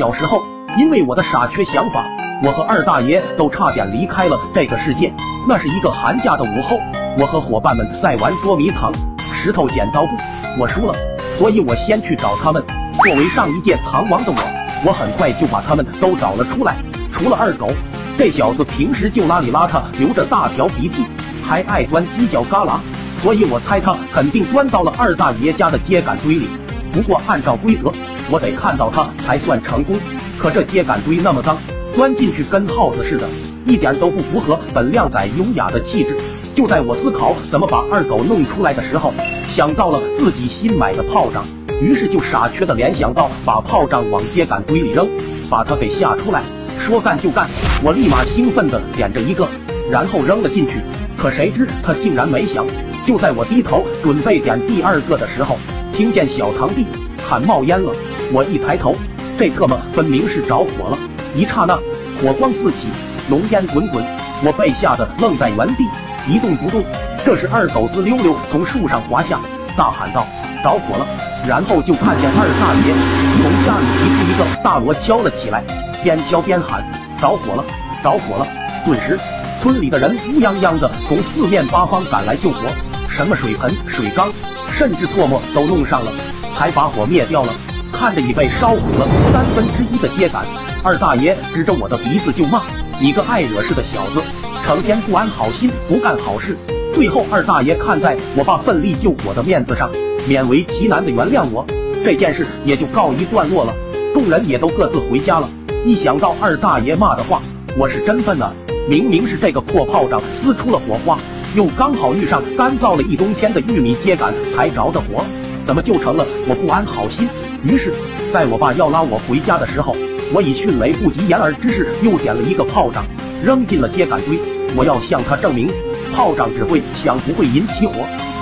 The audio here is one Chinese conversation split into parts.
小时候，因为我的傻缺想法，我和二大爷都差点离开了这个世界。那是一个寒假的午后，我和伙伴们在玩捉迷藏、石头剪刀布，我输了，所以我先去找他们。作为上一届藏王的我，我很快就把他们都找了出来。除了二狗，这小子平时就邋里邋遢，流着大条鼻涕，还爱钻犄角旮旯，所以我猜他肯定钻到了二大爷家的秸秆堆里。不过按照规则，我得看到他才算成功。可这秸秆堆那么脏，钻进去跟耗子似的。一点都不符合本靓仔优雅的气质。就在我思考怎么把二狗弄出来的时候，想到了自己新买的炮仗，于是就傻缺的联想到把炮仗往秸秆堆里扔，把他给吓出来。说干就干，我立马兴奋的点着一个，然后扔了进去。可谁知他竟然没响。就在我低头准备点第二个的时候，听见小堂弟喊冒烟了。我一抬头，这特么分明是着火了。一刹那，火光四起。浓烟滚滚，我被吓得愣在原地一动不动。这时二狗子溜溜从树上滑下，大喊道：“着火了！”然后就看见二大爷从家里提出一个大锣敲了起来，边敲边喊：“着火了，着火了！”顿时，村里的人乌泱泱的从四面八方赶来救火，什么水盆、水缸，甚至唾沫都弄上了，才把火灭掉了。看着已被烧糊了三分之一的秸秆，二大爷指着我的鼻子就骂。你个爱惹事的小子，成天不安好心，不干好事。最后，二大爷看在我爸奋力救火的面子上，勉为其难的原谅我，这件事也就告一段落了。众人也都各自回家了。一想到二大爷骂的话，我是真愤呐！明明是这个破炮仗撕出了火花，又刚好遇上干燥了一冬天的玉米秸秆才着的火，怎么就成了我不安好心？于是，在我爸要拉我回家的时候。我以迅雷不及掩耳之势又点了一个炮仗，扔进了秸秆堆。我要向他证明，炮仗只会响，不会引起火。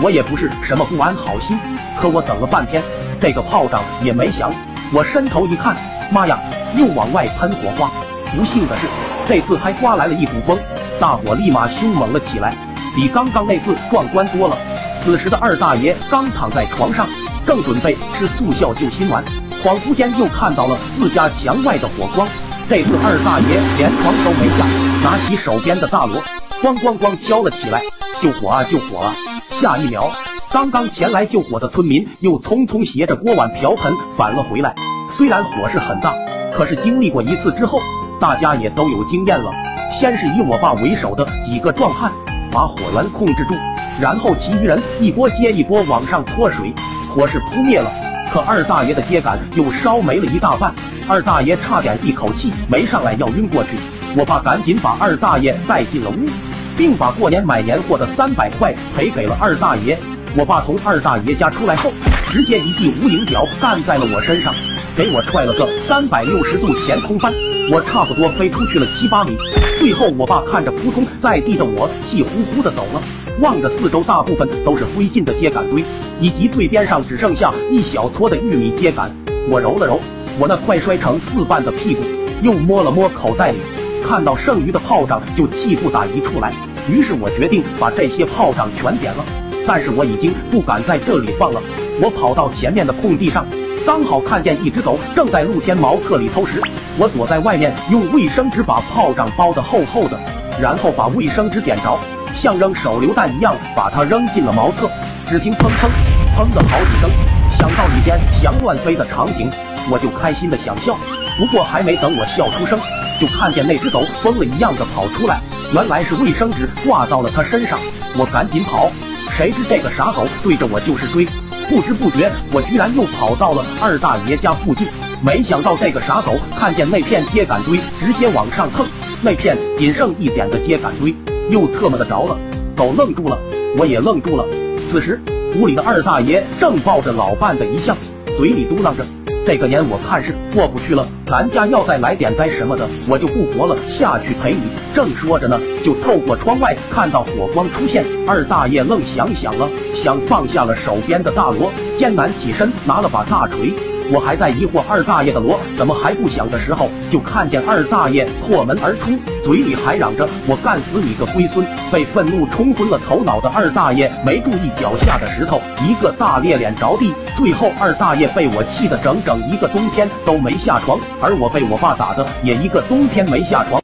我也不是什么不安好心，可我等了半天，这个炮仗也没响。我伸头一看，妈呀，又往外喷火花。不幸的是，这次还刮来了一股风，大火立马凶猛了起来，比刚刚那次壮观多了。此时的二大爷刚躺在床上，正准备吃速效救心丸。恍惚间又看到了自家墙外的火光，这次二大爷连床都没下，拿起手边的大锣，咣咣咣敲了起来，救火啊救火啊！下一秒，刚刚前来救火的村民又匆匆携着锅碗瓢盆返了回来。虽然火势很大，可是经历过一次之后，大家也都有经验了。先是以我爸为首的几个壮汉把火源控制住，然后其余人一波接一波往上泼水，火势扑灭了。可二大爷的秸秆又烧没了一大半，二大爷差点一口气没上来要晕过去。我爸赶紧把二大爷带进了屋，并把过年买年货的三百块赔给了二大爷。我爸从二大爷家出来后，直接一记无影脚干在了我身上，给我踹了个三百六十度前空翻，我差不多飞出去了七八米。最后，我爸看着扑通在地的我，气呼呼的走了。望着四周大部分都是灰烬的秸秆堆，以及最边上只剩下一小撮的玉米秸秆，我揉了揉我那快摔成四瓣的屁股，又摸了摸口袋里，看到剩余的炮仗就气不打一处来。于是我决定把这些炮仗全点了。但是我已经不敢在这里放了。我跑到前面的空地上，刚好看见一只狗正在露天茅厕里偷食。我躲在外面，用卫生纸把炮仗包得厚厚的，然后把卫生纸点着。像扔手榴弹一样把它扔进了茅厕，只听砰砰砰的好几声，想到里边翔乱飞的场景，我就开心的想笑。不过还没等我笑出声，就看见那只狗疯了一样的跑出来，原来是卫生纸挂到了它身上。我赶紧跑，谁知这个傻狗对着我就是追，不知不觉我居然又跑到了二大爷家附近。没想到这个傻狗看见那片秸秆堆，直接往上蹭，那片仅剩一点的秸秆堆。又特么的着了，狗愣住了，我也愣住了。此时屋里的二大爷正抱着老伴的遗像，嘴里嘟囔着：“这个年我看是过不去了，咱家要再来点灾什么的，我就不活了，下去陪你。”正说着呢，就透过窗外看到火光出现，二大爷愣想想了，想放下了手边的大锣，艰难起身拿了把大锤，我还在疑惑二大爷的锣怎么还不响的时候，就看见二大爷破门而出，嘴里还嚷着“我干死你个龟孙”。被愤怒冲昏了头脑的二大爷没注意脚下的石头，一个大裂脸着地。最后二大爷被我气得整整一个冬天都没下床，而我被我爸打的也一个冬天没下床。